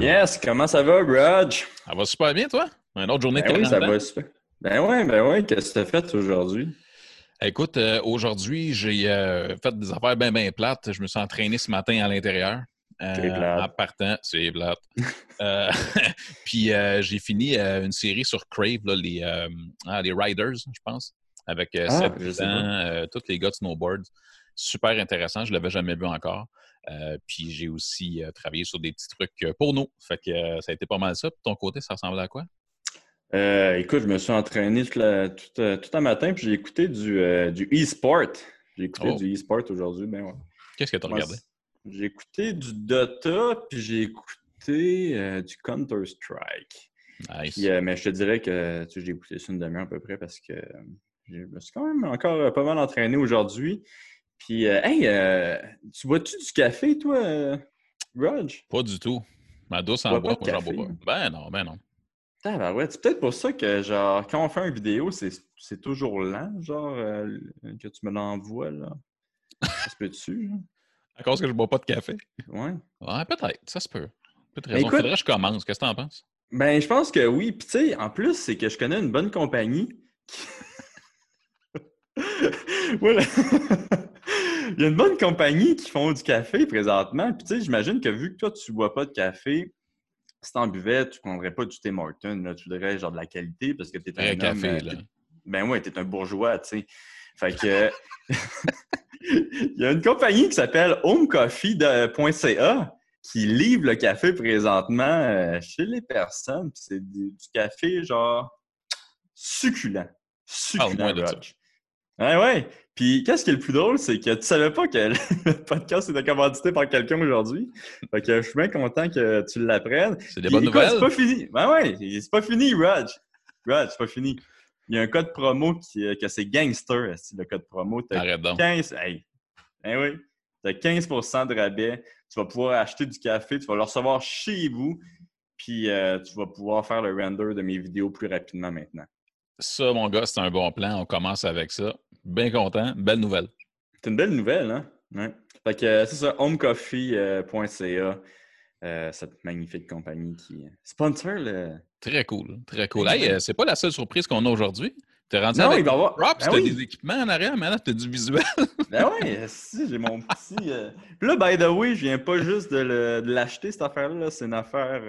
Yes, comment ça va, Raj? Ça va super bien, toi? Une autre journée de Ben oui, ça va super. Ben ouais, ben ouais, qu'est-ce que tu as fait aujourd'hui? Écoute, euh, aujourd'hui, j'ai euh, fait des affaires bien, bien plates. Je me suis entraîné ce matin à l'intérieur. Euh, en partant, c'est plate. Euh, puis euh, j'ai fini une série sur Crave, là, les, ah, les Riders, je pense, avec Ah, euh, tous les gars de snowboard. Super intéressant, je ne l'avais jamais vu encore. Euh, puis j'ai aussi euh, travaillé sur des petits trucs euh, pour nous. Fait que ça a été pas mal ça. Puis de ton côté, ça ressemblait à quoi? Euh, écoute, je me suis entraîné tout, la- tout, tout un matin, puis j'ai écouté du, euh, du e-sport. J'ai écouté Oh. du e-sport aujourd'hui, ben ouais. Qu'est-ce que tu as regardé? J'ai écouté du Dota, puis j'ai écouté euh, du Counter-Strike. Nice. Puis, mais je te dirais que tu sais, j'ai écouté ça une demi-heure à peu près parce que je me suis quand même encore pas mal entraîné aujourd'hui. Puis, euh, hey, euh, tu bois-tu du café, toi, euh, Raj? Pas du tout. Ma douce en pas moi j'en bois pas. Ben non, ben non. Ah, ouais, c'est peut-être pour ça que, genre, quand on fait une vidéo, c'est toujours lent, genre, euh, que tu me l'envoies, là. Ça se peut-tu? À cause que je bois pas de café? Ouais. Ouais, peut-être, ça se peut. Peut-être raison. écoute- Faudrait que je commence. Qu'est-ce que t'en penses? Ben, je pense que oui. Puis, tu sais, en plus, c'est que je connais une bonne compagnie. qui- Voilà. Il y a une bonne compagnie qui font du café présentement. Puis, tu sais, j'imagine que vu que toi, tu bois pas de café, si t'en buvais, tu ne prendrais pas du thé Martin. Là, tu voudrais genre de la qualité parce que tu es Vrai un café, homme, euh, là. t'es- Ben ouais, tu es un bourgeois, tu sais. Fait que. Il y a une compagnie qui s'appelle homecoffee.ca qui livre le café présentement euh, chez les personnes. C'est du, café genre succulent. Succulent. Ouais, ouais. Puis qu'est-ce qui est le plus drôle, c'est que tu savais pas que le podcast était commandité par quelqu'un aujourd'hui. Fait que je suis bien content que tu l'apprennes. C'est des bonnes écoute, nouvelles? C'est pas fini. Ben ouais, c'est pas fini, Raj. Raj, c'est pas fini. Il y a un code promo qui, euh, que c'est gangster, le code promo. T'as Arrête donc. 15, hey, ben oui, t'as 15% de rabais. Tu vas pouvoir acheter du café, tu vas le recevoir chez vous, puis euh, tu vas pouvoir faire le render de mes vidéos plus rapidement maintenant. Ça, mon gars, c'est un bon plan. On commence avec ça. Bien content. Belle nouvelle. C'est une belle nouvelle, hein? Ouais. Fait que euh, c'est ça, homecoffee.ca, euh, cette magnifique compagnie qui sponsor le. Très cool. Très cool. Hey, euh, c'est pas la seule surprise qu'on a aujourd'hui. T'es rendu Non, avec il va avoir. props, Ben t'as oui. des équipements en arrière, maintenant t'as du visuel. Ben ouais, si, j'ai mon petit. euh, Puis là, by the way, je viens pas juste de l'acheter, cette affaire-là. là. C'est une affaire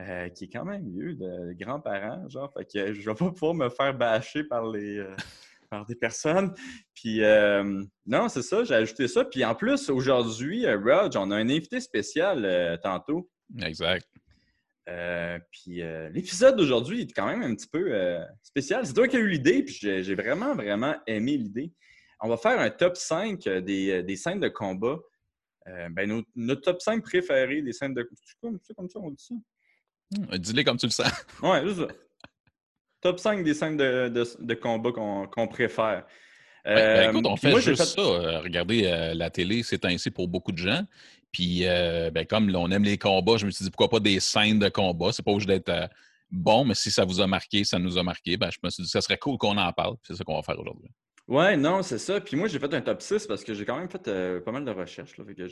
euh, qui est quand même vieux, de grands-parents, genre. Fait que je vais pas pouvoir me faire bâcher par les. euh, par des personnes. Puis, euh, non, c'est ça, j'ai ajouté ça. Puis en plus, aujourd'hui, Rog, on a un invité spécial tantôt. exact. Euh, puis euh, l'épisode d'aujourd'hui est quand même un petit peu euh, spécial. C'est toi qui as eu l'idée, puis j'ai j'ai vraiment, vraiment aimé l'idée. On va faire un top 5 des, des scènes de combat. Ben, nos- notre top 5 préférés des scènes de comme, c'est comme ça on dit ça? Hum, Dis-le comme tu le sens. Ouais, c'est ça. Top 5 des scènes de, de, de combat qu'on préfère. Ouais, ben, Euh, écoute, on fait moi, juste ça. euh, regarder euh, la télé, c'est ainsi pour beaucoup de gens. Puis, euh, ben, comme là, on aime les combats, je me suis dit pourquoi pas des scènes de combat? C'est pas obligé d'être bon, mais si ça vous a marqué, ça nous a marqué. Ben, je me suis dit ça serait cool qu'on en parle. C'est ça qu'on va faire aujourd'hui. Ouais, non, c'est ça. Puis moi, j'ai fait un top 6 parce que j'ai quand même fait pas mal de recherches. Fait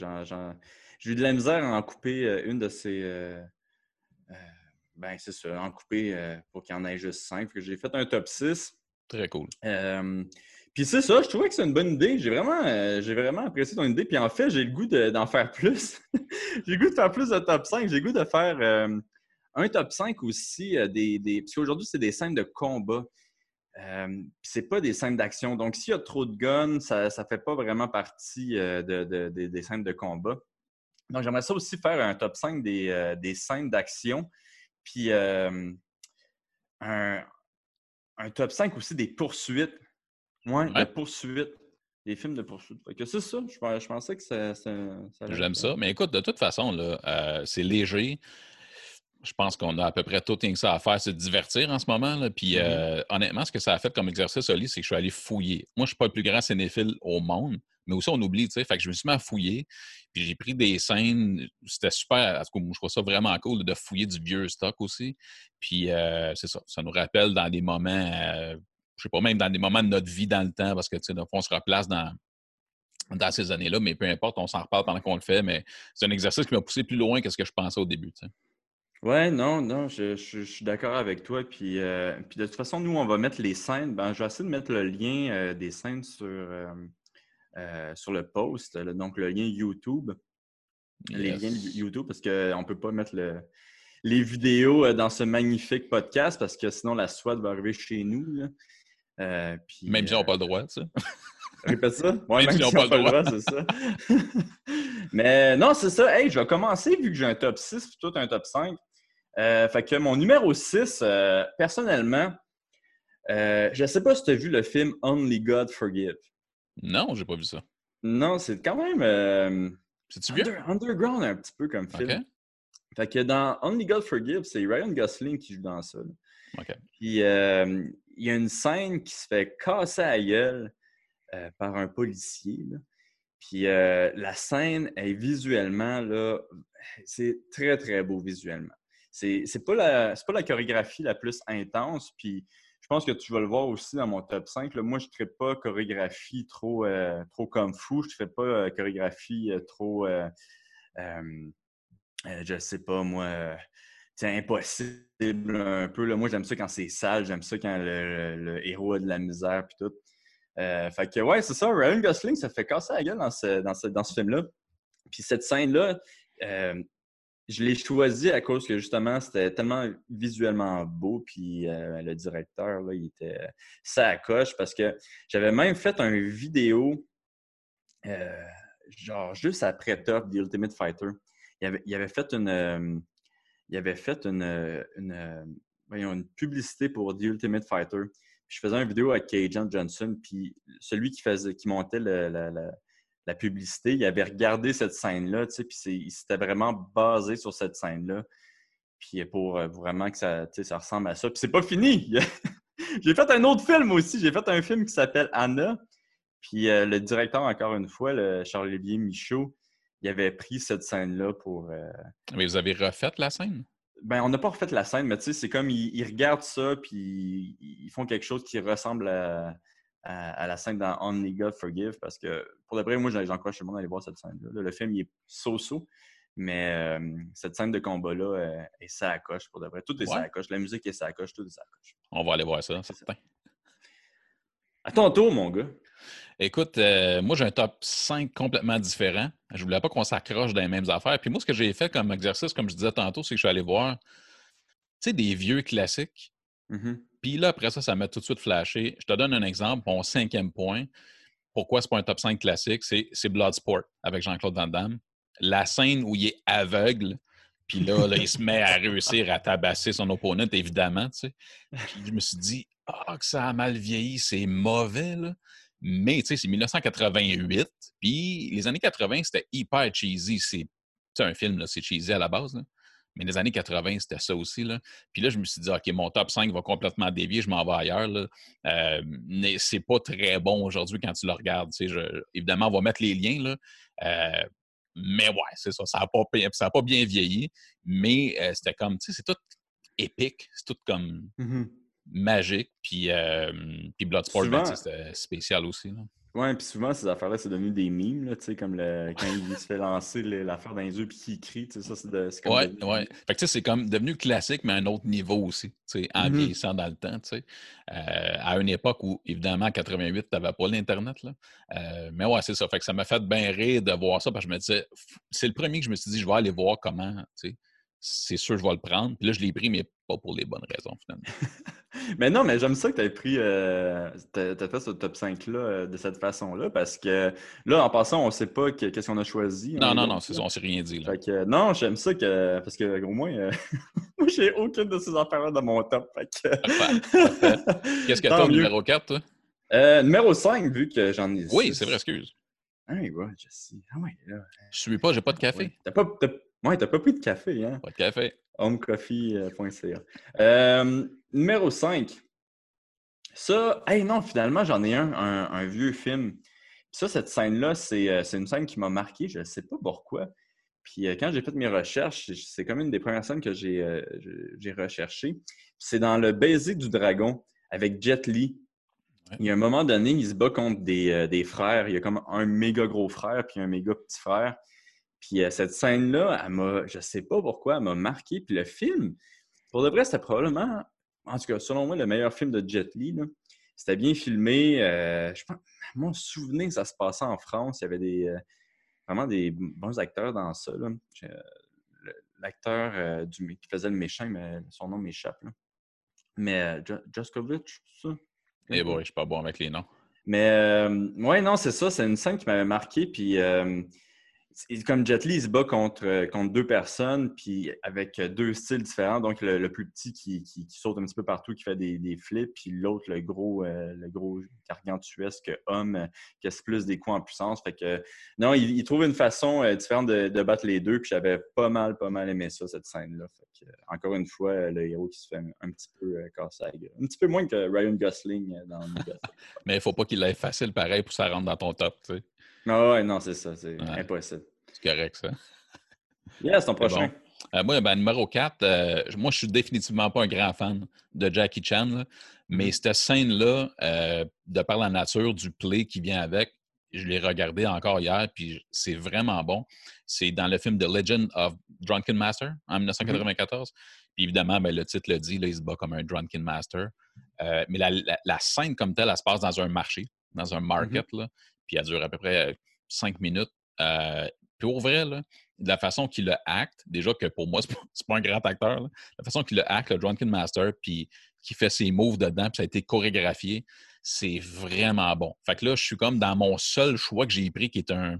j'ai eu de la misère à en couper une de ces. Euh, ben, c'est ça, en couper euh, pour qu'il y en ait juste 5. J'ai fait un top 6. Très cool. Euh, puis c'est ça, je trouvais que c'est une bonne idée. J'ai vraiment, euh, j'ai vraiment apprécié ton idée. Puis en fait, j'ai le goût de- d'en faire plus. j'ai le goût de faire plus de top 5. J'ai le goût de faire euh, un top 5 aussi euh, des, des. Parce qu'aujourd'hui, c'est des scènes de combat. Puis c'est pas des scènes d'action. Donc, s'il y a trop de guns, ça ne fait pas vraiment partie de- des scènes de combat. Donc, j'aimerais ça aussi faire un top 5 des, euh, des scènes d'action. Puis euh, un, un top 5 aussi des poursuites. Ouais, Ouais. de poursuites. Des films de poursuite. Fait que c'est ça. Je, pens- je pensais que ça, ça, ça allait J'aime ça. Mais écoute, de toute façon, là, euh, c'est léger. Je pense qu'on a à peu près tout ça à faire, c'est de divertir en ce moment. là. Puis Mhm. euh, honnêtement, ce que ça a fait comme exercice, Oli, c'est que je suis allé fouiller. Moi, je ne suis pas le plus grand cinéphile au monde, mais aussi on oublie, tu sais. Fait que je me suis mis à fouiller. Puis j'ai pris des scènes. C'était super. En tout cas, je trouve ça vraiment cool de fouiller du vieux stock aussi. Puis euh, c'est ça. Ça nous rappelle dans des moments, euh, je sais pas, même dans des moments de notre vie dans le temps, parce que, tu sais, on se replace dans dans ces années-là, mais peu importe, on s'en reparle pendant qu'on le fait, mais c'est un exercice qui m'a poussé plus loin que ce que je pensais au début. Ouais, non, non, je, suis d'accord avec toi. Puis, euh, puis de toute façon, nous, on va mettre les scènes. Ben, je vais essayer de mettre le lien euh, des scènes sur, euh, sur le post, donc le lien YouTube. Les liens YouTube, parce qu'on ne peut pas mettre les vidéos dans ce magnifique podcast parce que sinon la SWAT va arriver chez nous. puis, Même si on n'a pas le droit, ça. Répète ça? Oui, même, si on n'a pas le droit, c'est ça. Mais non, c'est ça. Hey, je vais commencer vu que j'ai un top 6 puis toi, un top 5. Euh, fait que mon numéro 6, euh, personnellement, euh, je ne sais pas si tu as vu le film Only God Forgive. Non, j'ai pas vu ça. Non, c'est quand même. C'est-tu bien? underground un petit peu comme film. Fait que dans Only God Forgive, c'est Ryan Gosling qui joue dans ça. Puis il y a une scène qui se fait casser à gueule par un policier. Puis la scène est visuellement, là, c'est très, très beau visuellement c'est pas, la, pas la chorégraphie la plus intense. Puis je pense que tu vas le voir aussi dans mon top 5. moi, je ne ferai pas chorégraphie trop, euh, trop comme fou. Je ne ferai pas euh, chorégraphie euh, trop, je sais pas, moi, c'est impossible un peu. Là. Moi, j'aime ça quand c'est sale. J'aime ça quand le, héros a de la misère puis tout. fait que, ouais, c'est ça. Ryan Gosling, ça fait casser la gueule dans ce, dans ce, dans ce film-là. Puis cette scène-là, je l'ai choisi à cause que justement, c'était tellement visuellement beau. Puis euh, le directeur, là, il était ça à coche parce que j'avais même fait une vidéo, euh, genre juste après Top, The Ultimate Fighter. Il avait, il avait fait une. Euh, il avait fait une, une, publicité pour The Ultimate Fighter. je faisais une vidéo avec Cajun Johnson, puis celui qui, faisait, qui montait le, la publicité, il avait regardé cette scène-là, tu sais, puis il s'était vraiment basé sur cette scène-là. Puis pour euh, vraiment que ça, ça ressemble à ça. Puis c'est pas fini! J'ai fait un autre film aussi. J'ai fait un film qui s'appelle Anna. Puis euh, le directeur, encore une fois, le Charles-Olivier Michaud, il avait pris cette scène-là pour. Euh, mais vous avez refait la scène? Ben, on n'a pas refait la scène, mais tu sais, c'est comme ils, regardent ça, puis ils font quelque chose qui ressemble à, à, la scène dans Only God Forgive parce que pour de vrai, moi, j'encourage tout le monde à aller voir cette scène-là. Le film, il est so-so, mais euh, cette scène de combat-là euh, est ça à coche pour de vrai. Tout est ça à coche. La musique est ça à coche, tout est ça à coche. On va aller voir ça, certain. À ton tour, mon gars. Écoute, euh, moi, j'ai un top 5 complètement différent. Je voulais pas qu'on s'accroche dans les mêmes affaires. Puis moi, ce que j'ai fait comme exercice, comme je disais tantôt, c'est que je suis allé voir, tu sais, des vieux classiques. Mm-hmm. Puis là, après ça, ça m'a tout de suite flashé. Je te donne un exemple. Mon cinquième point. Pourquoi c'est pas un top 5 classique? C'est Bloodsport avec Jean-Claude Van Damme. La scène où il est aveugle, puis là, là, il se met à réussir à tabasser son opponent, évidemment. Puis je me suis dit, ah, que ça a mal vieilli, c'est mauvais. Là. Mais tu sais, c'est 1988. Puis les années 80, c'était hyper cheesy. C'est un film, c'est cheesy à la base. Là. Mais les années 80, c'était ça aussi. Là. Puis là, je me suis dit, OK, mon top 5 va complètement dévier, je m'en vais ailleurs. Là. Euh, mais c'est pas très bon aujourd'hui quand tu le regardes. Je, évidemment, on va mettre les liens. Là. Euh, mais ouais, c'est ça. Ça n'a pas, pas, bien vieilli. Mais euh, c'était comme, tu sais, c'est tout épique. C'est tout comme mmh magique. Puis, puis Bloodsport, ben, c'était spécial aussi. Là. Ouais, puis souvent, ces affaires-là, c'est devenu des mimes, là, tu sais, comme le, quand il se fait lancer l'affaire dans les yeux puis qu'il crie, tu sais, ça, c'est de, comme... Ouais, ouais. Fait que, tu sais, c'est comme devenu classique, mais à un autre niveau aussi, tu sais, en mm-hmm. vieillissant dans le temps, tu sais. Euh, à une époque où, évidemment, en 88, tu n'avais pas l'Internet, là. Euh, mais ouais, c'est ça. Fait que ça m'a fait bien rire de voir ça, parce que je me disais, c'est le premier que je me suis dit, je vais aller voir comment, tu sais, c'est sûr, je vais le prendre. Puis là, je l'ai pris, mais pas pour les bonnes raisons, finalement. mais non, mais j'aime ça que tu aies pris, euh, tu as, fait ce top 5-là euh, de cette façon-là, parce que là, en passant, on ne sait pas qu'est-ce qu'on a choisi. Non, non, non, on ne s'est rien dit. Là. Fait que, non, j'aime ça que, parce que au moins, euh, moi, j'ai aucune de ces affaires-là dans mon top. Qu'est-ce que tu as au numéro 4, toi? numéro 5, vu que j'en ai. Oui, c'est vrai, excuse. Ah oui, je sais. Ah ouais, là. Je suis pas, j'ai pas de café. T'as pas, Ouais, t'as pas pris de café, hein? Pas de café. Homecoffee.ca. Euh, numéro 5. Ça, hey non, finalement, j'en ai un, un, vieux film. ça, cette scène-là, euh, c'est une scène qui m'a marqué, je ne sais pas pourquoi. Puis euh, quand j'ai fait mes recherches, c'est comme une des premières scènes que j'ai euh, recherchées. C'est dans Le baiser du dragon avec Jet Li. Il y a un moment donné, il se bat contre des, euh, des frères. Il y a comme un méga gros frère puis un méga petit frère. Puis euh, cette scène-là, elle m'a, je sais pas pourquoi, elle m'a marqué. Puis le film, pour de vrai, c'était probablement, en tout cas, selon moi, le meilleur film de Jet Li. là. C'était bien filmé. euh, je pense, mon souvenir, ça se passait en France. Il y avait des, euh, vraiment des bons acteurs dans ça. là. L'acteur du- qui faisait le méchant, mais son nom m'échappe. là. Mais euh, c'est ça? Eh boy, je suis pas bon avec les noms. Mais ouais, non, c'est ça. C'est une scène qui m'avait marqué. Puis comme Jet Li il se bat contre, euh, contre deux personnes, puis avec deux styles différents. Donc le, le plus petit qui, qui- qui saute un petit peu partout, qui fait des, des flips, puis l'autre, le gros, euh, le gros gargantuesque homme euh, qui a plus des coups en puissance. Fait que non, il, il trouve une façon euh, différente de, de battre les deux. Puis j'avais pas mal, pas mal aimé ça, cette scène-là. Fait que, encore une fois, le héros qui se fait un, un petit peu euh, casser la gueule. Un petit peu moins que Ryan Gosling dans le Mais il faut pas qu'il l'aille facile pareil pour que ça rentre dans ton top. tu sais. Ah ouais, non, c'est ça. C'est Ouais. impossible. C'est correct, ça. Yes, ton prochain. Euh, moi, ben, numéro 4, moi, je suis définitivement pas un grand fan de Jackie Chan, là, mais Mhm. cette scène-là, euh, de par la nature du play qui vient avec, je l'ai regardé encore hier, puis c'est vraiment bon. C'est dans le film The Legend of Drunken Master en 1994. Puis évidemment, ben, le titre le dit, là, il se bat comme un Drunken Master. Euh, mais la, la- la scène comme telle, elle se passe dans un marché, dans un market, là, puis elle dure à peu près cinq minutes. Euh, puis au vrai, là, de la façon qu'il le acte, déjà que pour moi, c'est pas, pas un grand acteur, là, la façon qu'il le acte, le Drunken Master, puis qui fait ses moves dedans, puis ça a été chorégraphié, c'est vraiment bon. Fait que là, je suis comme dans mon seul choix que j'ai pris, qui est un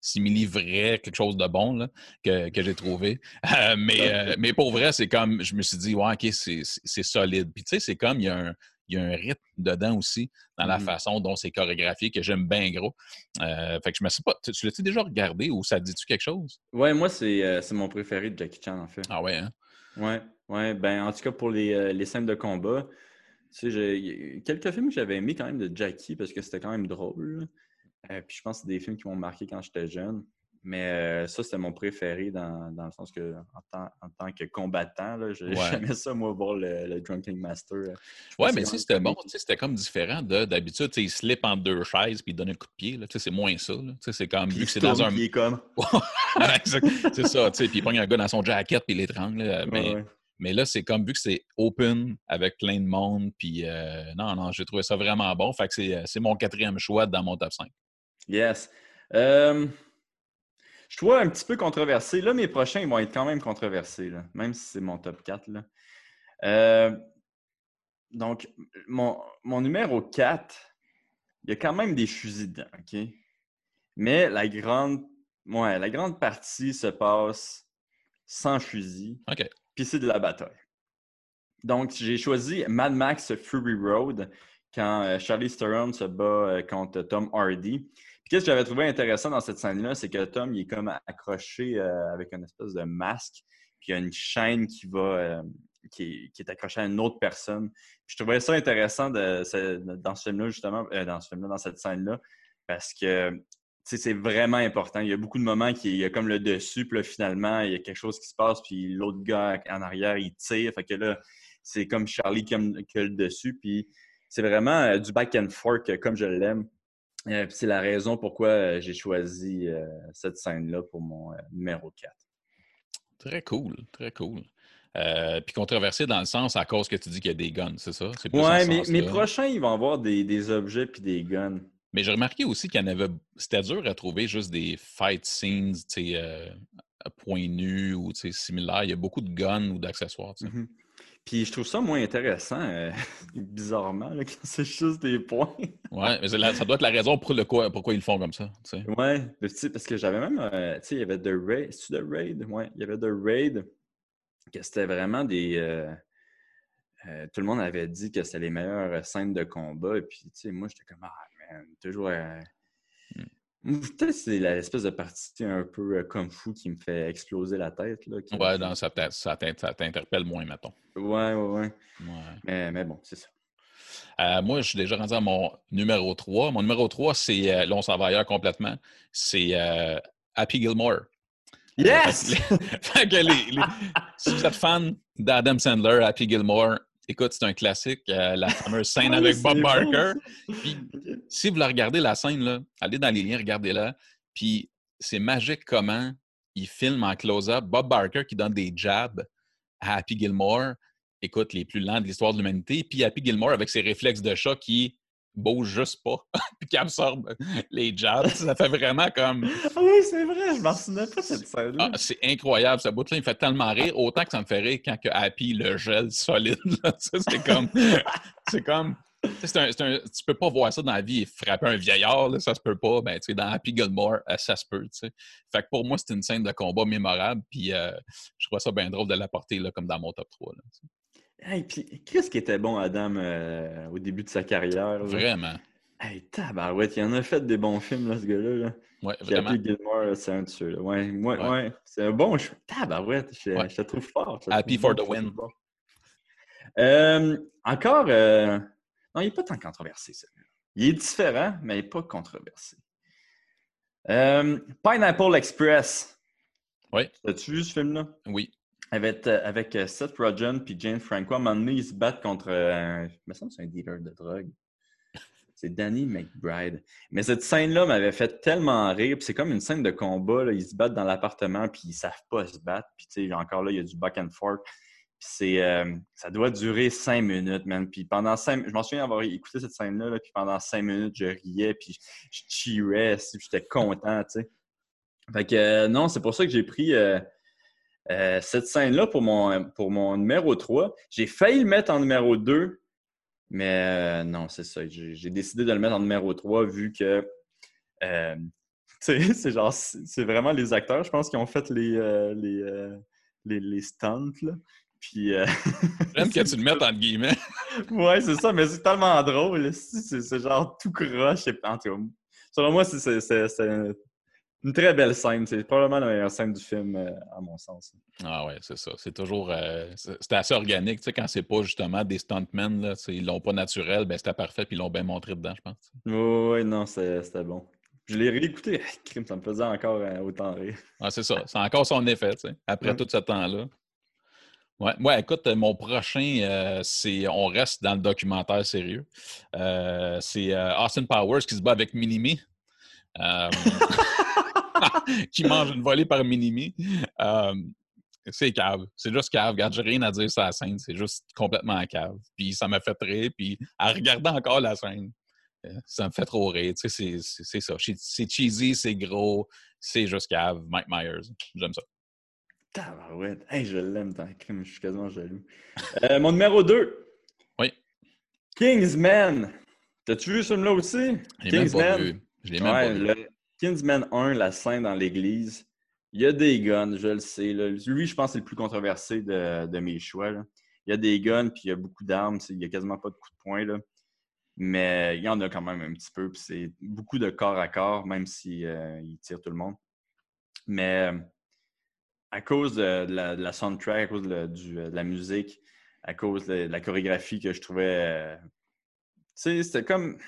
simili vrai, quelque chose de bon là, que, que j'ai trouvé. Euh, mais, euh, mais pour vrai, c'est comme, je me suis dit, ouais, OK, c'est solide. Puis tu sais, c'est comme, il y, a un, y a un rythme dedans aussi, dans la Mhm. façon dont c'est chorégraphié, que j'aime bien gros. Euh, fait que je me sais pas, tu, tu l'as-tu déjà regardé ou ça dit-tu quelque chose? Ouais, moi, c'est euh, c'est mon préféré de Jackie Chan, en fait. Ah ouais, hein? Ouais, ouais. Ben, en tout cas, pour les, euh, les scènes de combat, tu sais, j'ai- il quelques films que j'avais aimés quand même de Jackie parce que c'était quand même drôle. puis je pense que c'est des films qui m'ont marqué quand j'étais jeune. Mais euh, ça, c'était mon préféré dans, dans le sens que, en tant, en tant que combattant, je- Ouais. j'aimais ça, moi, voir le, le Drunken Master. euh, Ouais, mais c'était bon. C'était comme différent de d'habitude. Il slip entre deux chaises puis il donne un coup de pied. là. Tu sais, C'est moins ça. C'est comme vu que c'est dans un. est comme. C'est ça. tu sais, Puis il pogne un gars dans son jacket puis il l'étrangle. là. Mais, Ouais, mais là, c'est comme vu que c'est open avec plein de monde. Puis euh, non, non, j'ai trouvé ça vraiment bon. Fait que c'est euh, mon quatrième choix dans mon top 5. Yes. Euh, je trouve un petit peu controversé. Là, mes prochains ils vont être quand même controversés, là, même si c'est mon top 4. Là. Euh, donc, mon, mon numéro 4, il y a quand même des fusils dedans, OK? Mais la grande, ouais, la grande partie se passe sans fusil, OK. puis c'est de la bataille. Donc, j'ai choisi Mad Max Fury Road quand euh, Charlie Theron se bat euh, contre Tom Hardy. Qu'est-ce que j'avais trouvé intéressant dans cette scène-là, c'est que Tom, est comme accroché euh, avec une espèce de masque, puis il y a une chaîne qui va, euh, qui, est, accrochée à une autre personne. Je trouvais ça intéressant dans ce film-là, justement, euh, dans ce film-là, dans cette scène-là, parce que c'est vraiment important. Il y a beaucoup de moments qui il y a comme le dessus, puis là, finalement, il y a quelque chose qui se passe, puis l'autre gars en arrière, il tire. Fait que là, c'est comme Charlie qui a, qui a le dessus, puis c'est vraiment du back and forth comme je l'aime. Euh, c'est la raison pourquoi euh, j'ai choisi euh, cette scène-là pour mon numéro 4. Très cool. Très cool. Puis controversé dans le sens à cause que tu dis qu'il y a des guns, c'est ça? Ce mais mes prochains, ils vont avoir des, des objets puis des guns. Mais j'ai remarqué aussi qu'il y en avait. C'était dur à trouver juste des fight scenes, tu sais, à point nu ou similaires. Il y a beaucoup de guns ou d'accessoires. tu sais. Puis je trouve ça moins intéressant, euh, bizarrement, là, quand c'est juste des points. Ouais, mais c'est la- ça doit être la raison pour le quoi, pourquoi ils le font comme ça. tu sais. Ouais, parce que j'avais même, euh, tu sais, il y avait The Raid, c'est-tu The Raid? Ouais, il y avait The Raid, que c'était vraiment des... euh, tout le monde avait dit que c'était les meilleures scènes de combat, et puis, tu sais, moi, j'étais comme, ah, man, toujours... euh, Peut-être c'est l'espèce de partie un peu euh, kung fu qui me fait exploser la tête, là. qui- Ouais, non, ça t'in- ça t'in- ça t'interpelle moins, mettons. Ouais, ouais, ouais. Ouais. Mais, mais bon, c'est ça. Euh, moi, je suis déjà rendu à mon numéro 3. Mon numéro 3, c'est, euh, là, on s'en va ailleurs complètement, c'est euh, Happy Gilmore. Yes! Fait que les- les- si vous êtes fan d'Adam Sandler, Happy Gilmore Écoute, c'est un classique, euh, la fameuse scène avec Bob Barker. Puis, si vous la regardez, la scène, là, allez dans les liens, regardez-la. Puis, c'est magique comment il filme en close-up Bob Barker qui donne des jabs à Happy Gilmore. Écoute, les plus lents de l'histoire de l'humanité. Puis Happy Gilmore avec ses réflexes de chat qui bouge juste pas, puis qui absorbe les jabs. Ça fait vraiment comme. Oui, c'est vrai, je m'en souvenais pas cette scène ah, c'est incroyable, ce bout-là. Il me fait tellement rire, autant que ça me fait rire quand que Happy le gèle solide. c'est comme. c'est comme. C'est un, un, tu peux pas voir ça dans la vie et frapper un vieillard, là, ça se peut pas. Ben, dans Happy Gilmore, euh, ça se peut. Fait que pour moi, c'est une scène de combat mémorable. Puis euh, je trouve ça bien drôle de l'apporter comme dans mon top 3. Là, Hey, puis qu'est-ce qui était bon, Adam, euh, au début de sa carrière? Vraiment. Hey, tabarouette, il en a fait des bons films, là, ce gars-là. Là. Ouais, vraiment. Gilmore, c'est un de ceux Ouais, ouais, ouais. c'est un bon choix. Tabarouette, je, je te trouve fort. Happy for the win. Euh, encore, euh... non, il n'est pas tant controversé, celui-là. Il est différent, mais il n'est pas controversé. Pineapple Express. Oui. As-tu vu ce film-là? Oui avec, euh, euh, Seth Rogen puis Jane Franco. À un moment donné, ils se battent contre. Euh, je me semble que c'est un dealer de drogue. C'est Danny McBride. Mais cette scène-là m'avait fait tellement rire. c'est comme une scène de combat. Là. Ils se battent dans l'appartement puis ils savent pas se battre. Puis encore là, il y a du back and forth. Puis ça doit durer cinq minutes, man. Puis pendant cinq je m'en souviens avoir écouté cette scène-là, puis pendant cinq minutes, je riais, puis je cheerais, j'étais content, tu sais. Fait que non, c'est pour ça que j'ai pris euh, cette scène-là, pour mon, pour mon numéro 3, j'ai failli le mettre en numéro 2, mais euh, non, c'est ça. J'ai décidé de le mettre en numéro 3 vu que euh, c'est genre c'est vraiment les acteurs, je pense, qui ont fait les, les, les, stunts. Là. Puis. J'aime que tu le mettes entre guillemets. ouais, c'est ça, mais c'est tellement drôle. C'est genre tout croche. En tout cas, selon moi, c'est une très belle scène. C'est probablement la meilleure scène du film, euh, à mon sens. Ah ouais, c'est ça. C'est toujours. Euh, c'était assez organique. Tu sais, quand c'est pas justement des stuntmen, là, ils l'ont pas naturel, ben c'était parfait, puis ils l'ont bien montré dedans, je pense. Oui, non, c'était bon. Je l'ai réécouté. Ça me faisait encore euh, autant rire. Ah, c'est ça. C'est encore son effet, tu sais, après tout ce temps-là. Ouais. ouais, écoute, mon prochain, c'est. On reste dans le documentaire sérieux. c'est Austin Powers qui se bat avec Minimi. qui mange une volée par Minimi. Euh, c'est cave. C'est juste cave. Regarde, j'ai rien à dire sur la scène. C'est juste complètement cave. Puis ça m'a fait rire. Puis à regarder encore la scène, euh, ça me fait trop rire. Tu sais, c'est ça. C'est cheesy, c'est gros. C'est juste cave. Mike Myers. J'aime ça. Tabarouette. Hey, je l'aime tant crime. Je suis quasiment jaloux. Euh, mon numéro 2. Oui. Kingsman. T'as-tu vu ce film-là aussi? Je l'ai même pas vu. Je l'ai même pas vu. Kingsman 1, la scène dans l'église, il y a des guns, je le sais. Lui, je pense c'est le plus controversé de, mes choix. Il y a des guns, puis il y a beaucoup d'armes. Il n'y a quasiment pas de coups de poing. Là. Mais il y en a quand même un petit peu. Puis c'est beaucoup de corps à corps, même s'il si, euh, tire tout le monde. Mais à cause de, la, soundtrack, à cause de, la musique, à cause de, la chorégraphie que je trouvais. Euh, c'était comme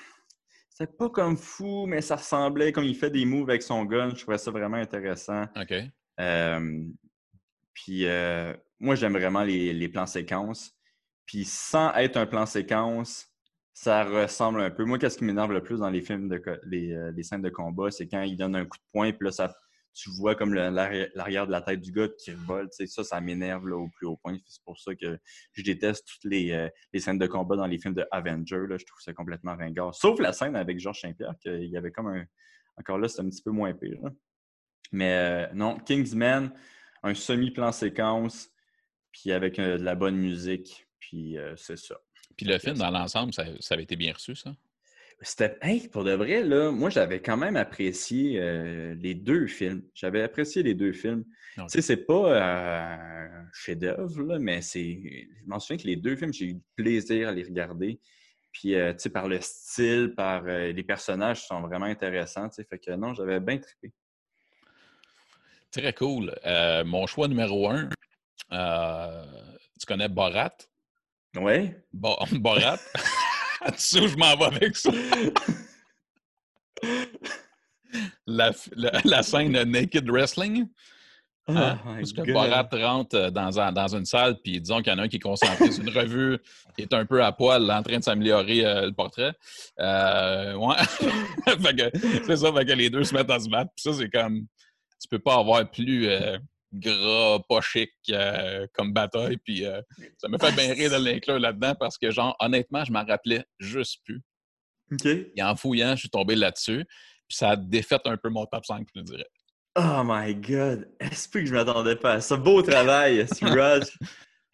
c'est pas comme fou, mais ça ressemblait comme il fait des moves avec son gun. Je trouvais ça vraiment intéressant. OK. puis euh, moi, j'aime vraiment les, plans séquences. Puis sans être un plan séquence, ça ressemble un peu. Moi, qu'est-ce qui m'énerve le plus dans les films, de les, euh, les scènes de combat, c'est quand il donne un coup de poing, puis là, ça tu vois comme l'arrière de la tête du gars qui revole. Ça, ça m'énerve au plus haut point. C'est pour ça que je déteste toutes les, euh, les, scènes de combat dans les films de Avenger. Là. Je trouve ça complètement ringard. Sauf la scène avec Georges Saint-Pierre, qu'il y avait comme un. Encore là, c'est un petit peu moins pire. Mais euh, non, Kingsman, un semi-plan séquence, puis avec euh, de la bonne musique, puis c'est ça. Puis le film, dans l'ensemble, ça, ça avait été bien reçu, ça? C'était, hey, pour de vrai, là, moi, j'avais quand même apprécié euh, les deux films. J'avais apprécié les deux films. Tu sais, c'est pas euh, un chef-d'œuvre, mais c'est. Je m'en souviens que les deux films, j'ai eu plaisir à les regarder. Puis, euh, tu sais, par le style, par les personnages sont vraiment intéressants. Tu sais, fait que non, j'avais bien trippé. Très cool. mon choix numéro un, tu connais Borat? Oui. Borat? où je m'en vais avec ça? la, la, scène de Naked Wrestling. Oh Hein? Parce que. Borat rentre euh, dans, un- dans une salle, puis disons qu'il y en a un qui est concentré sur une revue, qui est un peu à poil, en train de s'améliorer euh, le portrait. Euh, ouais. Fait que c'est ça, fait que les deux se mettent à se battre. Puis ça, c'est comme. Tu peux pas avoir plus euh, gras, pas chic euh, comme bataille. Puis euh, ça me fait bien rire de l'inclure là-dedans parce que, genre, honnêtement, je m'en rappelais juste plus. OK. Et en fouillant, je suis tombé là-dessus. Puis ça a défait un peu mon top 5, je te dirais. Oh my God. Est-ce que je m'attendais pas à ça? Beau travail, Raj?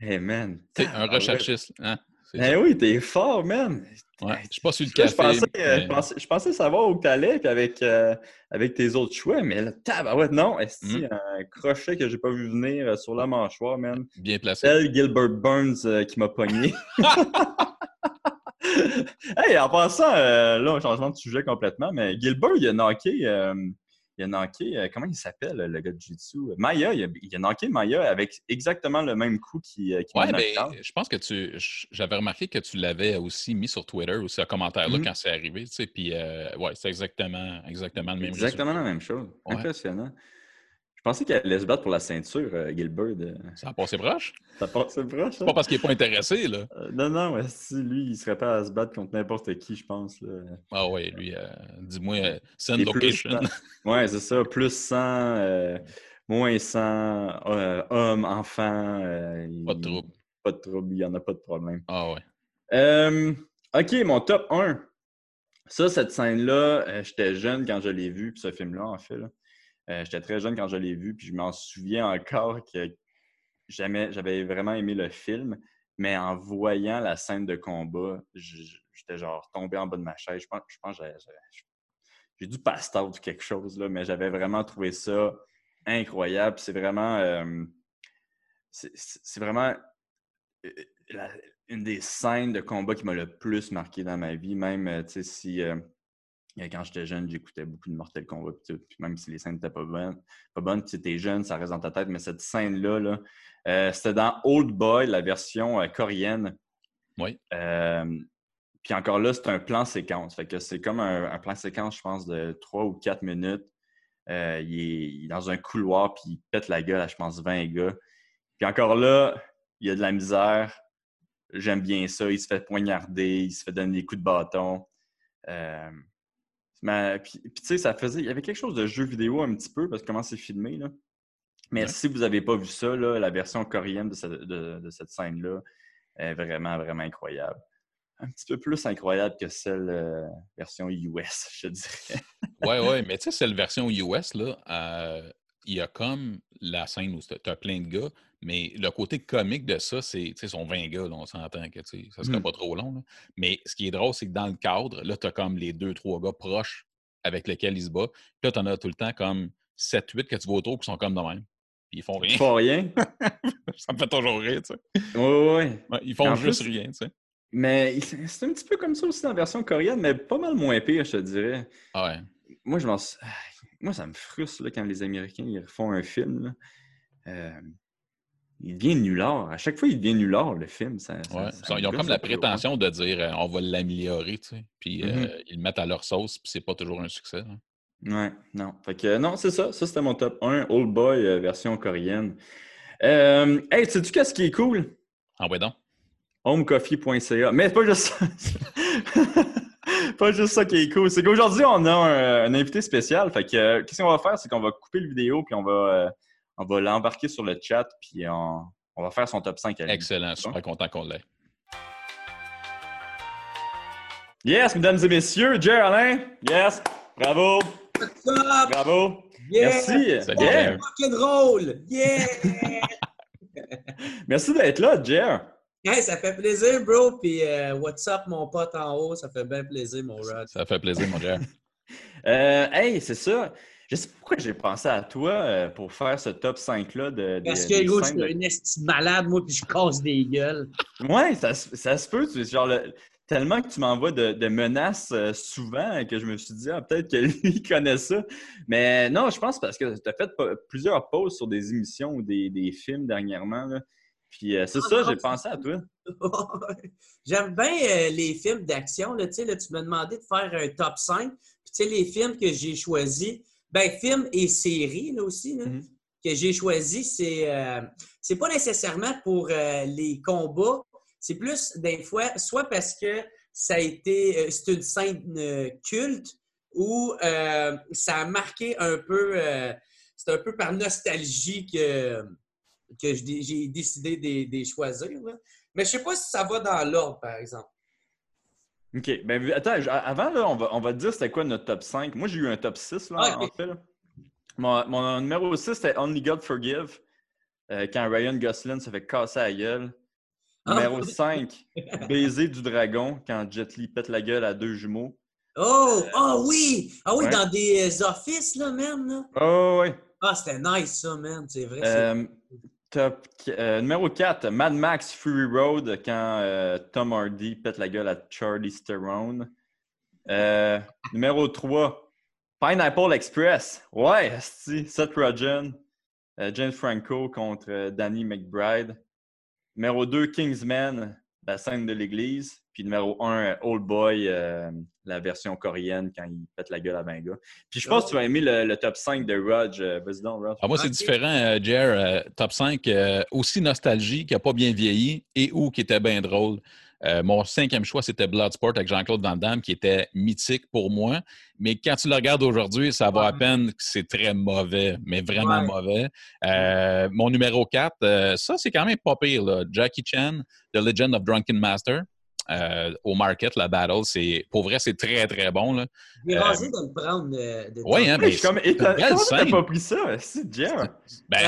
Hey man. Sais, un recherchiste. Hein? Ben oui, t'es fort, man. Ouais. Je suis pas sur le café. je, pensais, mais- je, pensais, je pensais savoir où t'allais puis avec, euh, avec tes autres choix, mais là, tabarouette, non. Est-ce Mm. un crochet que j'ai pas vu venir euh, sur la mâchoire, man? Bien placé. Tel Gilbert Burns euh, qui m'a pogné. hey, en passant, euh, là, un changement de sujet complètement, mais Gilbert, il a knocké, il a knocké, euh, comment il s'appelle, le gars de Jiu-Jitsu? Maya, il a, il a knocké Maya avec exactement le même coup qui, euh, qui Ouais, ben, je pense que tu. J'avais remarqué que tu l'avais aussi mis sur Twitter, aussi, un commentaire-là, Mhm. quand c'est arrivé, tu sais. Puis, euh, ouais, c'est exactement, exactement le même Exactement la même chose. Ouais. Impressionnant. Je pensais qu'il allait se battre pour la ceinture, euh, Gilbert. euh. Ça a passé proche. Ça passe proche, C'est hein? pas parce qu'il n'est pas intéressé, là. Euh, non, non, ouais, si lui, il serait pas à se battre contre n'importe qui, je pense. Là. Ah ouais, lui, euh, dis-moi, send plus location. 100. Ouais, c'est ça. Plus 100, euh, moins 100, euh, hommes, enfants. Pas de trouble. Pas de trouble, il n'y en a pas de problème. Ah ouais. OK, mon top 1. Ça, cette scène-là, j'étais jeune quand je l'ai vu, puis ce film-là, en fait. là. Euh, j'étais très jeune quand je l'ai vu, puis je m'en souviens encore que j'avais vraiment aimé le film, mais en voyant la scène de combat, j'étais genre tombé en bas de ma chaise. Je pense, que j'ai dû passe out ou quelque chose, là, mais j'avais vraiment trouvé ça incroyable. C'est vraiment. euh, vraiment euh, une des scènes de combat qui m'a le plus marqué dans ma vie. Même, si quand j'étais jeune, j'écoutais beaucoup de Mortal Kombat, puis tout, puis même si les scènes n'étaient pas bonnes, pas bonnes, tu étais jeune, ça reste dans ta tête, mais cette scène-là, là, euh, c'était dans Old Boy, la version euh, coréenne. Oui. Euh, puis encore là, c'est un plan séquence. Fait que c'est comme un, un plan séquence, je pense, de 3 ou 4 minutes. Euh, il, est, il est dans un couloir, puis il pète la gueule à, je pense, 20 gars. Puis encore là, il y a de la misère. J'aime bien ça. Il se fait poignarder, il se fait donner des coups de bâton. Mais, puis, puis tu sais, ça faisait. Il y avait quelque chose de jeu vidéo un petit peu, parce que comment c'est filmé, là. Mais Ouais. si vous n'avez pas vu ça, là, la version coréenne de, cette- de- de cette scène-là est vraiment, vraiment incroyable. Un petit peu plus incroyable que celle euh, version US, je dirais. Ouais, ouais, mais tu sais, c'est la version US, là. euh, il y a comme la scène où tu as plein de gars, mais le côté comique de ça, c'est, tu sais, sont 20 gars, là, on s'entend que, tu sais, ça serait Mm. pas trop long. là. Mais ce qui est drôle, c'est que dans le cadre, là, tu as comme les deux, trois gars proches avec lesquels ils se battent. Puis là, tu en as tout le temps comme 7-8 que tu vois autour qui sont comme de même. Puis ils font rien. Pas rien? ça me fait toujours rire, tu sais. Oui, oui. Ouais, ils font En juste plus- rien, tu sais. Mais c'est un petit peu comme ça aussi dans la version coréenne, mais pas mal moins pire, je te dirais. Ah ouais. Moi, je m'en ah, Moi, ça me frustre là, quand les Américains ils refont un film. là. Euh, Il devient nulard. À chaque fois, il devient nulard, le film. Ça, ça- Ouais. ça me Ils ont comme la prétention de dire euh, on va l'améliorer, tu sais. Puis euh, ils le mettent à leur sauce, puis c'est pas toujours un succès. hein. Ouais, non. Fait que, non, c'est ça. Ça, c'était mon top 1, Old Boy, euh, version coréenne. Hey, sais-tu qu'est-ce qui est cool? Ah ouais donc. homecoffee.ca. Mais c'est pas juste ça. pas juste ça qui est cool. C'est qu'aujourd'hui, on a un, un invité spécial. Fait que, euh, qu'est-ce qu'on va faire? C'est qu'on va couper le vidéo, puis on va, euh, on va l'embarquer sur le chat, puis on, on va faire son top 5 à lui. Excellent, super content qu'on l'ait. Yes, mesdames et messieurs, Jer Alain. Yes. Bravo. What's up? Bravo. Yeah! Merci. Yeah. Yeah! Merci d'être là, Jer. Hey, ça fait plaisir, bro. Puis, euh, what's up, mon pote en haut? Ça fait bien plaisir, mon Rod. Ça fait plaisir, mon Jer. Euh, hey, c'est ça. Je sais pas pourquoi j'ai pensé à toi euh, pour faire ce top 5-là de, Parce des- que, des gros, suis de- un esti de malade, moi, puis je casse des gueules. Ouais, ça, se- ça se peut. tu- genre, le- tellement que tu m'envoies de, de menaces euh, souvent que je me suis dit, ah, peut-être que lui, il connaît ça. Mais non, je pense parce que tu as fait plusieurs pauses sur des émissions ou des, des films dernièrement. là. Puis euh, c'est Ah, ça, j'ai pensé à toi. J'aime bien euh, les films d'action. Là, tu sais, là, tu m'as demandé de faire un top 5. Puis, tu sais, les films que j'ai choisis, ben, films et séries, là aussi. Là. Mhm. que j'ai choisi, c'est euh, c'est pas nécessairement pour les combats, c'est plus des fois, soit parce que ça a été, c'est une scène culte ou ça a marqué un peu, c'est un peu par nostalgie que, que j'ai décidé de, choisir. Mais je sais pas si ça va dans l'ordre, par exemple. OK. Ben, attends, avant, là, on, va, on va te dire c'était quoi notre top 5. Moi, j'ai eu un top 6, là, ah, en fait. Mon, numéro 6, c'était Only God Forgive, euh, quand Ryan Gosling se fait casser la gueule. Ah. Numéro 5, Baiser du dragon, quand Jet Li pète la gueule à deux jumeaux. Oh! oh oui! Ah oui, dans des euh, offices, là, même. Là. Oh, oui. Ah, c'était nice, ça, man. C'est vrai. Euh, top, numéro 4, Mad Max Fury Road, quand Tom Hardy pète la gueule à Charlie Theron. numéro 3, Pineapple Express. Ouais, Seth Rogen, euh, James Franco contre euh, Danny McBride. Numéro 2, Kingsman, la scène de l'église. Puis numéro 1, Old Boy, euh, la version coréenne quand il pète la gueule à 20 gars. Puis je pense que tu vas aimer le, top 5 de Rudge. Vas-y donc, Ah, moi, c'est différent, Jer. top 5, aussi nostalgie, qui n'a pas bien vieilli et ou qui était bien drôle. Euh, mon cinquième choix, c'était Bloodsport avec Jean-Claude Van Damme, qui était mythique pour moi. Mais quand tu le regardes aujourd'hui, ça vaut à peine que c'est très mauvais, mais vraiment mauvais. Euh, mon numéro 4, euh, ça, c'est quand même pas pire. Jackie Chan, The Legend of Drunken Master. Au market, la battle, c'est pour vrai, c'est très très bon. Là. J'ai rasé de le prendre. oui, hein, mais je comme, t'as pas pris ça, c'est Jer. Ben,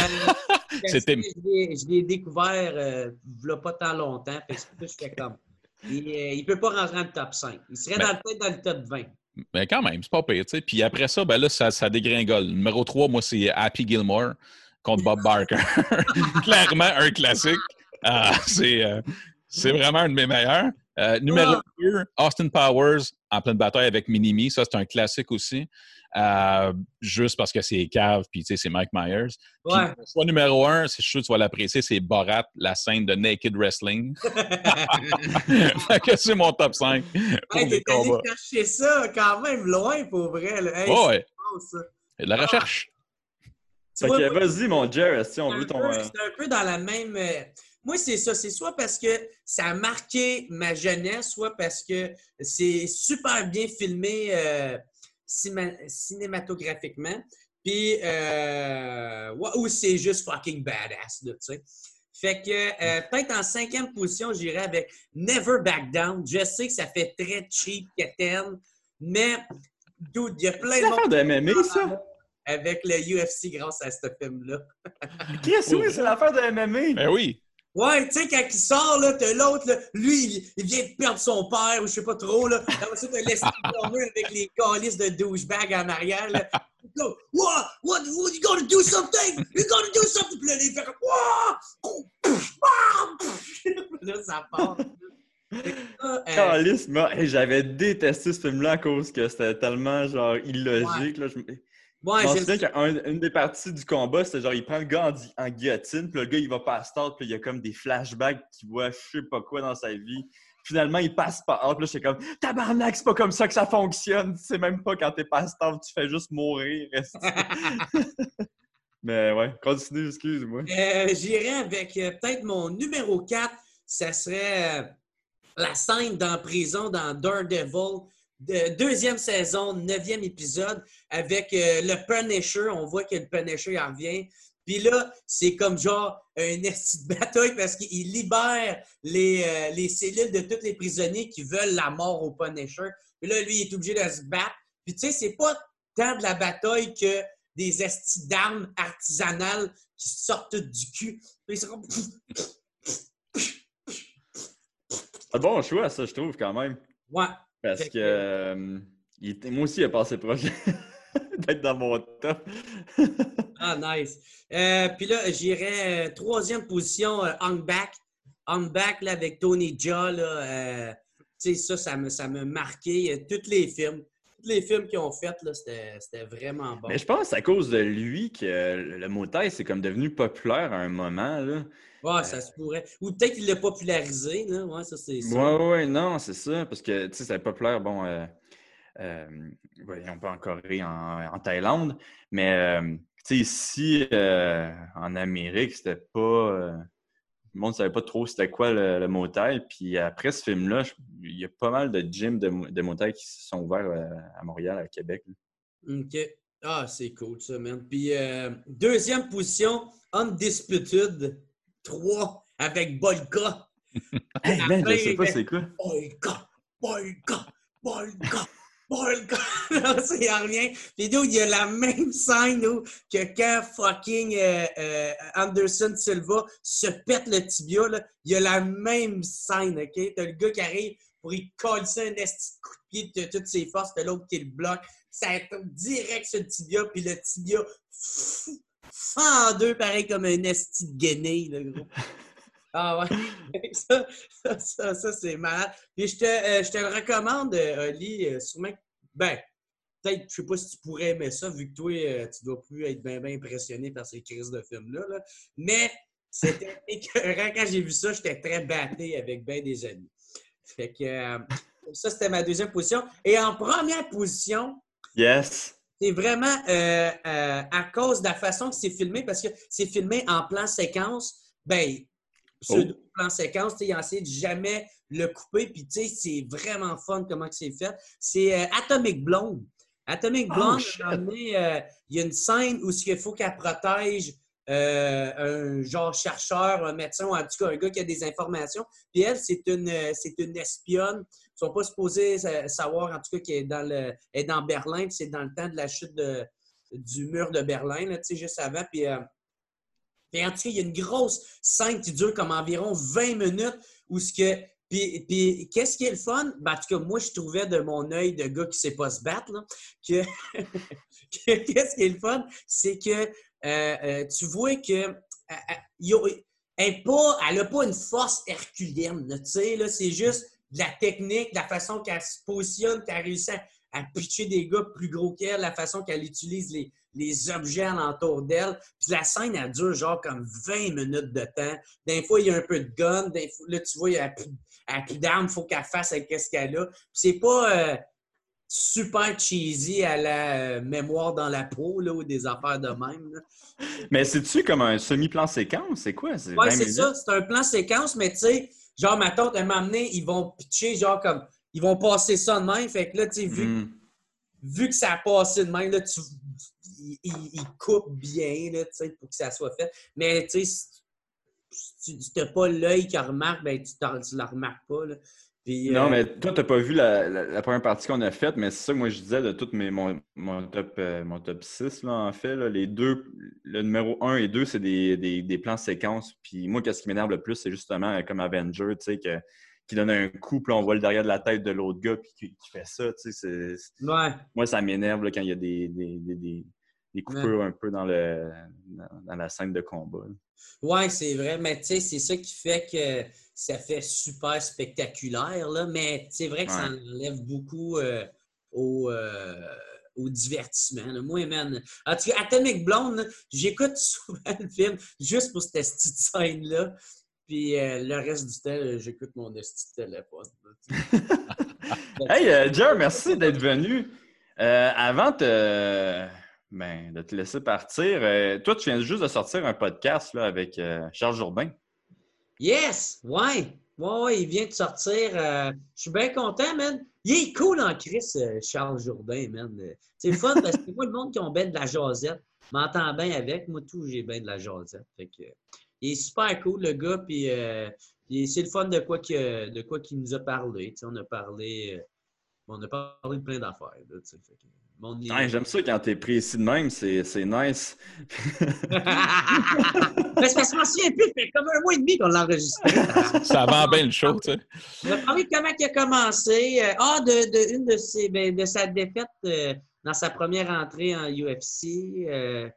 c'était. Je l'ai découvert il n'y a pas tant longtemps, fait que je fais comme. Il ne peut pas rentrer dans le top 5. Il serait ben dans, dans le top 20. Mais quand même, c'est pas pire. sais. Puis après ça, ben là, ça, ça dégringole. Numéro 3, moi, c'est Happy Gilmore contre Bob Barker. Clairement, un classique. Ah, euh, c'est vraiment un de mes meilleurs. Euh, numéro 2, ah. Austin Powers en pleine bataille avec Minimi. Ça, c'est un classique aussi. Euh, juste parce que c'est cave, puis tu sais, c'est Mike Myers. Ouais. Soit numéro un, c'est sûr que tu vas l'apprécier, c'est Borat, la scène de Naked Wrestling. fait que c'est mon top 5. Hey, t'es allé chercher ça quand même loin pour vrai. Là. Hey, ouais. de la recherche. Fait que vas-y, mon Jerry, si on veut ton. Euh, c'est un peu dans la même. Euh, moi, c'est ça. C'est soit parce que ça a marqué ma jeunesse, soit parce que c'est super bien filmé cinématographiquement. Puis, euh, ou c'est juste fucking badass, tu sais. Fait que euh, peut-être en cinquième position, j'irais avec Never Back Down. Je sais que ça fait très cheap, Keten, mais dude, il y a plein de monde. de MMA, ça? Avec le UFC grâce à ce film-là. Qu'est-ce que c'est l'affaire de MMA? Ben oui. Ouais, tu sais, quand il sort, là, t'as l'autre, lui, il, vient de perdre son père, ou je sais pas trop, là. Ensuite, t'as laissé avec les calices de douchebag en arrière, là. What? What? What? You gotta do something! You gotta do something! Puis là, il fait comme, Là, ça part. Calice, moi, j'avais détesté ce film-là à cause que c'était tellement, genre, illogique, là. Je... Ouais, je me souviens qu'une des parties du combat, c'était genre, il prend le gars en, guillotine, puis le gars, il va pas à start, puis il y a comme des flashbacks qu'il voit je sais pas quoi dans sa vie. Finalement, il passe pas puis là, j'étais comme, tabarnak, c'est pas comme ça que ça fonctionne. C'est même pas quand t'es pas start, tu fais juste mourir. Mais ouais, continue, excuse-moi. Euh, J'irai avec euh, peut-être mon numéro 4, ça serait euh, la scène dans prison dans Daredevil deuxième saison, neuvième épisode, avec euh, le Punisher. On voit que le Punisher en revient. Puis là, c'est comme genre une bataille parce qu'il libère les, euh, les, cellules de tous les prisonniers qui veulent la mort au Punisher. Puis là, lui, il est obligé de se battre. Puis tu sais, c'est pas tant de la bataille que des estis d'armes artisanales qui sortent du cul. Puis c'est comme... Un bon choix, ça, je trouve, quand même. Ouais. Parce que, euh, moi aussi, il a passé proche d'être dans mon top. ah, nice. Euh, puis là, j'irais euh, troisième position, On Back. On Back là, avec Tony Jaa. Là, tu sais, ça, ça me, ça me marqué. Tous les films. Tous les films qu'ils ont fait, c'était vraiment bon. Mais je pense que c'est à cause de lui que le mot taille, c'est comme devenu populaire à un moment. Là. Ouais, ça se pourrait. Ou peut-être qu'il l'a popularisé, là. Ouais, ça, c'est ça. Ouais, ouais, non, c'est ça. Parce que, tu sais, c'est populaire, bon, euh, euh, voyons pas en Corée, en, en Thaïlande. Mais, euh, tu sais, ici, euh, en Amérique, c'était pas. Le monde ne savait pas trop c'était quoi le, le motel. Puis après ce film-là, il y a pas mal de gyms de, de motel qui se sont ouverts euh, à Montréal, à Québec. là. OK. Ah, c'est cool, ça, man. Puis, euh, deuxième position, Undisputed 3 avec Bolka. Hey, man, je sais pas c'est quoi. Bolka, Bolka, Bolka, Bolka. non, c'est rien. Puis nous, il y a la même scène où que quand fucking euh, euh, Anderson Silva se pète le tibia, là, il y a la même scène, OK? T'as le gars qui arrive pour y coller un esti coup de pied de toutes ses forces, t'as l'autre qui le bloque. Ça tombe direct sur le tibia, puis le tibia fend en deux, pareil comme un esti de guenille, là, gros. Ah ouais. ça, ça, ça, ça, c'est malade. Puis je te, euh, je te le recommande, euh, Oli, euh, sûrement. Ben, peut-être, je sais pas si tu pourrais aimer ça, vu que toi, euh, tu dois plus être bien ben impressionné par ces crises de films-là. là. Mais c'était écœurant. Quand j'ai vu ça, j'étais très batté avec ben des amis. Fait que ça, c'était ma deuxième position. Et en première position, Yes. c'est vraiment à cause de la façon que c'est filmé, parce que c'est filmé en plan séquence. Ben, pseudo plan séquence, ils ont essayé de jamais le couper, puis tu sais, c'est vraiment fun comment c'est fait. C'est euh, Atomic Blonde. Atomic Oh, Blonde, euh, il y a une scène où il faut qu'elle protège euh, un genre chercheur, un médecin, ou en tout cas un gars qui a des informations. Puis elle, c'est une, c'est une espionne. Ils ne sont pas supposés sa- savoir, en tout cas, qu'elle est dans, le, elle est dans Berlin, c'est dans le temps de la chute de- du mur de Berlin, là, juste avant. Puis, en tout cas, il y a une grosse scène qui dure comme environ 20 minutes où ce que. Puis, puis qu'est-ce qui est le fun? Ben, en tout cas, moi, je trouvais de mon œil de gars qui ne sait pas se battre, là, que, que- qu'est-ce qui est le fun? C'est que euh, euh, tu vois que euh, euh, elle n'a pas, une force herculienne. tu sais, là, c'est juste de la technique, de la façon qu'elle se positionne, qu'elle réussit à, à pitcher des gars plus gros qu'elle, la façon qu'elle utilise les, les objets alentour d'elle. Puis la scène, elle dure genre comme 20 minutes de temps. Des fois, il y a un peu de gun. Fois, là, tu vois, il y a plus, plus d'armes, il faut qu'elle fasse avec ce qu'elle a. Puis c'est pas euh, super cheesy à la euh, mémoire dans la peau là, ou des affaires de même. là. Mais c'est-tu comme un semi-plan séquence? C'est quoi? C'est Ouais, 20 c'est ça. C'est un plan séquence, mais tu sais, genre, ma tante, elle m'a amené, ils vont pitcher, genre, comme, ils vont passer ça de même. Fait que là, tu sais, vu, Hmm. vu que ça a passé de même, là, tu, ils, coupent bien, là, tu sais, pour que ça soit fait. Mais, tu sais, si tu t'as pas l'œil qui remarque, ben, tu, tu la remarques pas, là. Puis, Non, euh, mais toi, tu n'as pas vu la, la- la première partie qu'on a faite, mais c'est ça que moi je disais de tout mes, mon, mon top, euh, mon top 6, là, en fait. là. les deux, le numéro 1 et 2, c'est des, des, des plans séquences. Puis moi, qu'est-ce qui m'énerve le plus, c'est justement euh, comme Avenger, tu sais, que- qui donne un coup, puis là, on voit le derrière de la tête de l'autre gars, puis qui, qui fait ça, tu sais. ouais. Moi, ça m'énerve quand il y a des, des, des, des- des coupures un peu dans, le, dans, dans la scène de combat. Ouais, c'est vrai, mais tu sais, c'est ça qui fait que ça fait super spectaculaire, là. Mais c'est vrai que ça enlève beaucoup euh, au, euh, au divertissement. là. Moi, man. En tout cas, Atomic Blonde, j'écoute souvent le film juste pour cette petite scène-là. Puis euh, le reste du temps, là, j'écoute mon de téléphone. Hey, euh, Jer, merci d'être venu. Euh, avant de, ben, de te laisser partir, euh, toi, tu viens juste de sortir un podcast là, avec euh, Charles Jourdain. Yes! Ouais! Ouais, ouais, il vient de sortir. euh, je suis bien content, man. Il est cool en Chris, euh, Charles Jourdain, man. Euh, C'est fun parce que moi, le monde qui ont bien de la jasette m'entend bien avec. Moi, tout, j'ai bien de la jasette. Fait que, euh, il est super cool, le gars. Puis, euh, puis c'est le fun de quoi qu'il de quoi qu'il nous a parlé. On a parlé. euh, on a parlé de plein d'affaires. que, Ouais, J'aime ça quand t'es précis de même, c'est nice. Mais c'est parce souviens plus, ça fait comme un mois et demi qu'on l'a enregistré. Ça vend bien le show, tu sais. On a parlé de comment il a commencé. euh, ah, de, de une de, ses, ben, de sa défaite euh, dans sa première entrée en UFC. Euh,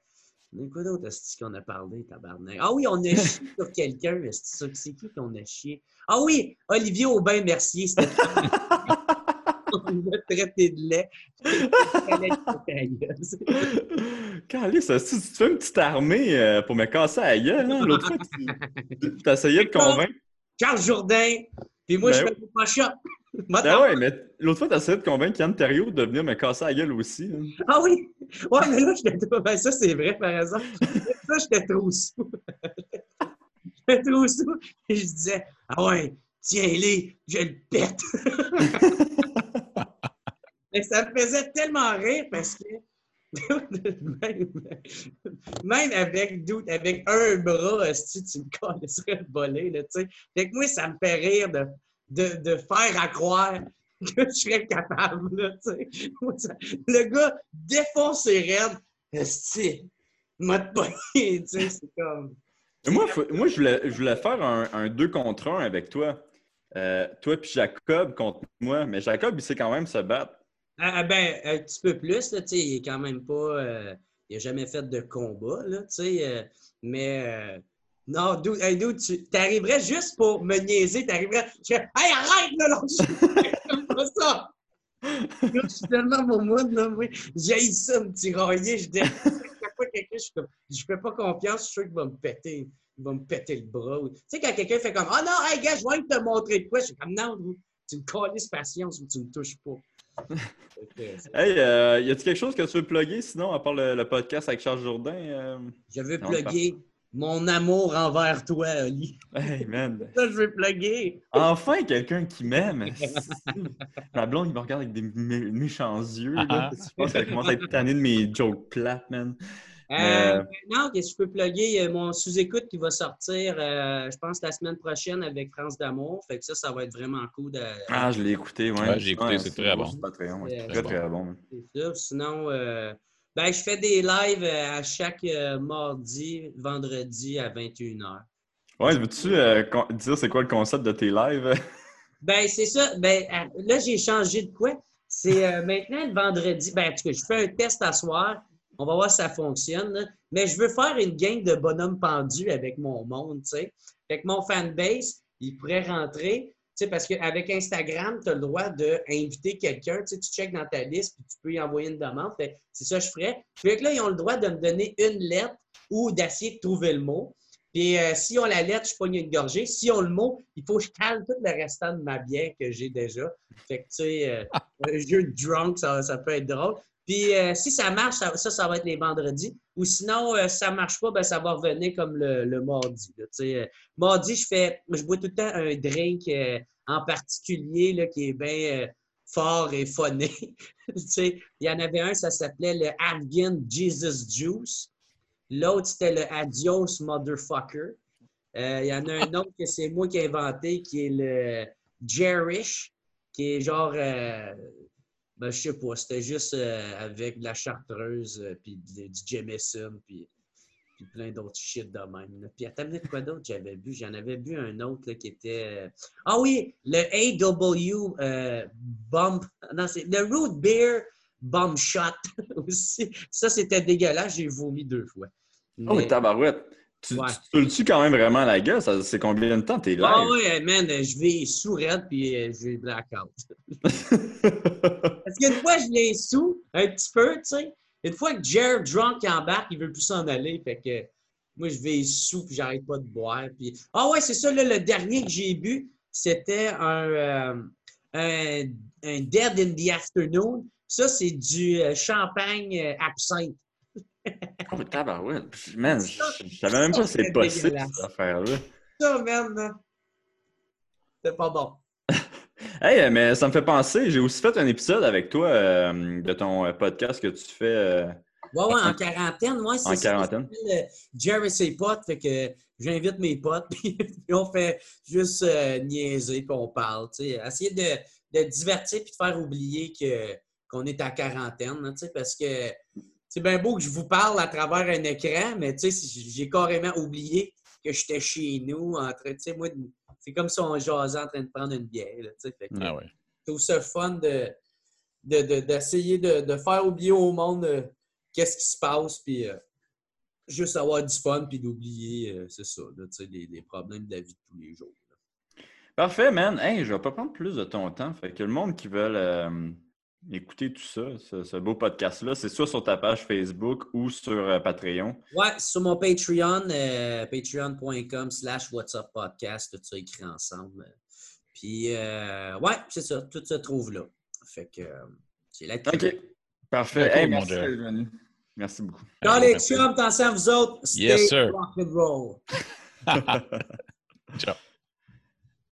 mais quoi d'autre est-ce qu'on a parlé, tabarnak? Ah oui, on a chié sur quelqu'un. est-ce que C'est qui qu'on a chié? Ah oui, Olivier Aubin-Mercier. C'était On l'a traité de lait. Calice, ça, tu tu fais une petite armée euh, pour me casser la gueule. hein? L'autre fois, tu de convaincre. Charles Jourdain. Puis moi, je fais pas shot. Ben ouais, mais l'autre fois, tu as essayé de convaincre Yann Terrio de venir me casser la gueule aussi. hein. Ah oui! Ouais, mais là, j'étais trop. Ben, ça, c'est vrai, par exemple. Ça, j'étais trop sous. j'étais trop sous. Et je disais, ah ouais, tiens-les, je le pète. mais ça me faisait tellement rire parce que. même, même avec, avec un bras, si tu me connaisserais le voler, là, tu sais. Fait que moi, ça me fait rire de, de, de faire à croire que je serais capable, là, Le gars défonce ses raides, esti, m'a pogné, tu sais, c'est comme... Moi, faut- moi je, voulais, je voulais faire un, un 2 contre 1 avec toi. Euh, toi puis Jacob contre moi. Mais Jacob, il sait quand même se battre. Ah, ah, ben, un petit peu plus, là, il est quand même pas... euh, il a jamais fait de combat, là, tu sais, euh, mais... non, dude, hey, dude, tu arriverais juste pour me niaiser, t'arriverais... Je fais, hey, arrête, là, là! J'aime pas ça! Je suis tellement pour moi, là, oui. J'ai ça, me tirailler. Je dis, fois que quelqu'un, je suis comme, je fais pas confiance, je suis sûr qu'il va me péter. Il va me péter le bras. Tu sais, quand quelqu'un fait comme, ah non, hey, gars, je vais te montrer de quoi, je suis comme, non, tu me colles patience ou tu me touches pas. Hey, euh, y a-t-il quelque chose que tu veux plugger sinon, à part le, le podcast avec Charles Jourdain? euh? Je veux plugger mon amour envers toi, Oli. Hey, man. Ça, je veux plugger. Enfin, quelqu'un qui m'aime. La blonde, il me regarde avec des mé- méchants yeux. Là. Ah. Je pense qu'elle commence à être tannée de mes jokes plates, man. Euh, Euh, Non, qu'est-ce que je peux plugger? Euh, Mon sous-écoute qui va sortir, euh, je pense, la semaine prochaine avec France d'Amour. Fait que ça, ça va être vraiment cool. De... Ah, je l'ai écouté, ouais. Ouais, j'ai écouté, c'est très bon. C'est Patreon, ouais. C'est Très, très très bon. ça. Sinon, euh, ben, je fais des lives euh, à chaque euh, mardi, vendredi à 21h. Ouais, veux-tu euh, dire c'est quoi le concept de tes lives? Ben, c'est ça. Ben, là, j'ai changé de quoi? C'est euh, maintenant le vendredi. Ben, en tout cas, je fais un test à soir. On va voir si ça fonctionne. là. Mais je veux faire une gang de bonhommes pendus avec mon monde, tu sais. Fait que mon fanbase, il pourrait rentrer, sais, parce qu'avec Instagram, tu as le droit d'inviter quelqu'un. Tu checkes dans ta liste, puis tu peux y envoyer une demande. C'est ça que je ferais. Que là, ils ont le droit de me donner une lettre ou d'essayer de trouver le mot. Puis euh, si on la lettre, je pogne une gorgée. Si on le mot, il faut que je cale tout le restant de ma bière que j'ai déjà. Fait que, tu sais, euh, un jeu de drunk, ça, ça peut être drôle. Puis euh, si ça marche, ça, ça, va être les vendredis. Ou sinon, euh, si ça marche pas, ben, ça va revenir comme le, le mardi. là. Euh, mardi, je fais, je bois tout le temps un drink euh, en particulier là, qui est bien euh, fort et phoné. il y en avait un, ça s'appelait le Afghan Jesus Juice. L'autre, c'était le Adios Motherfucker. Euh, Il y en a un autre que c'est moi qui ai inventé, qui est le Jerish, qui est genre, ben, je sais pas, c'était juste euh, avec de la chartreuse, euh, puis du Jameson, puis, puis plein d'autres shit de même. là. Puis attends, minute, quoi d'autre j'avais bu? J'en avais bu un autre là, qui était... euh, Ah oui, le AW euh, Bump... Non, c'est le Root Beer Bum Shot aussi. Ça, c'était dégueulasse. J'ai vomi deux fois. Oh, mais tabarouette. Tu, Ouais. tu tues quand même vraiment la gueule? Ça- C'est combien de temps tes lives? Ah ouais, man, je vais sous raide puis je vais blackout. Parce qu'une fois, je l'ai sous, un petit peu, tu sais. Une fois que Jared Drunk embarque, il veut plus s'en aller. Fait que moi, je vais sous puis j'arrête pas de boire. Puis... Ah ouais, c'est ça, là, le dernier que j'ai bu, c'était un, euh, un, un Dead in the Afternoon. Ça, c'est du euh, champagne euh, absinthe. Oh, mais tabarouette. Man, je savais même pas que c'est possible, cette affaire-là. Ça, man, là, c'est pas bon. Hey, mais ça me fait penser, j'ai aussi fait un épisode avec toi euh, de ton euh, podcast que tu fais euh, Ouais, ouais, en quarantaine, ouais, c'est en ça. quarantaine. Ça euh, Jerry ses potes, fait que j'invite mes potes, puis on fait juste euh, niaiser, puis on parle, tu sais. Essayer de, de divertir puis de faire oublier que, qu'on est à quarantaine, tu sais, parce que c'est bien beau que je vous parle à travers un écran, mais tu sais, j'ai carrément oublié que j'étais chez nous, en train, tu sais, moi, c'est comme si on jasait en train de prendre une bière, là. Fait que, Ah ouais. je trouve ça fun de, de- de- d'essayer de, de faire oublier au monde euh, qu'est-ce qui se passe, puis euh, juste avoir du fun, puis d'oublier, euh, c'est ça, là, les, les problèmes de la vie de tous les jours. là. Parfait, man. Hey, je vais pas prendre plus de ton temps. Fait que le monde qui veut écouter tout ça, ce, ce beau podcast-là, c'est soit sur ta page Facebook ou sur euh, Patreon. Ouais, sur mon Patreon, euh, patreon.com slash What's Up Podcast, tout ça écrit ensemble. Puis, euh, ouais, c'est ça. Tout se trouve là. Fait que euh, c'est la OK. Parfait. Cool, Hey, mon merci Jeff. d'être venu. Merci beaucoup. Dans les chums, attention à vous autres. Stay Yes, sir. rock and roll. Ciao.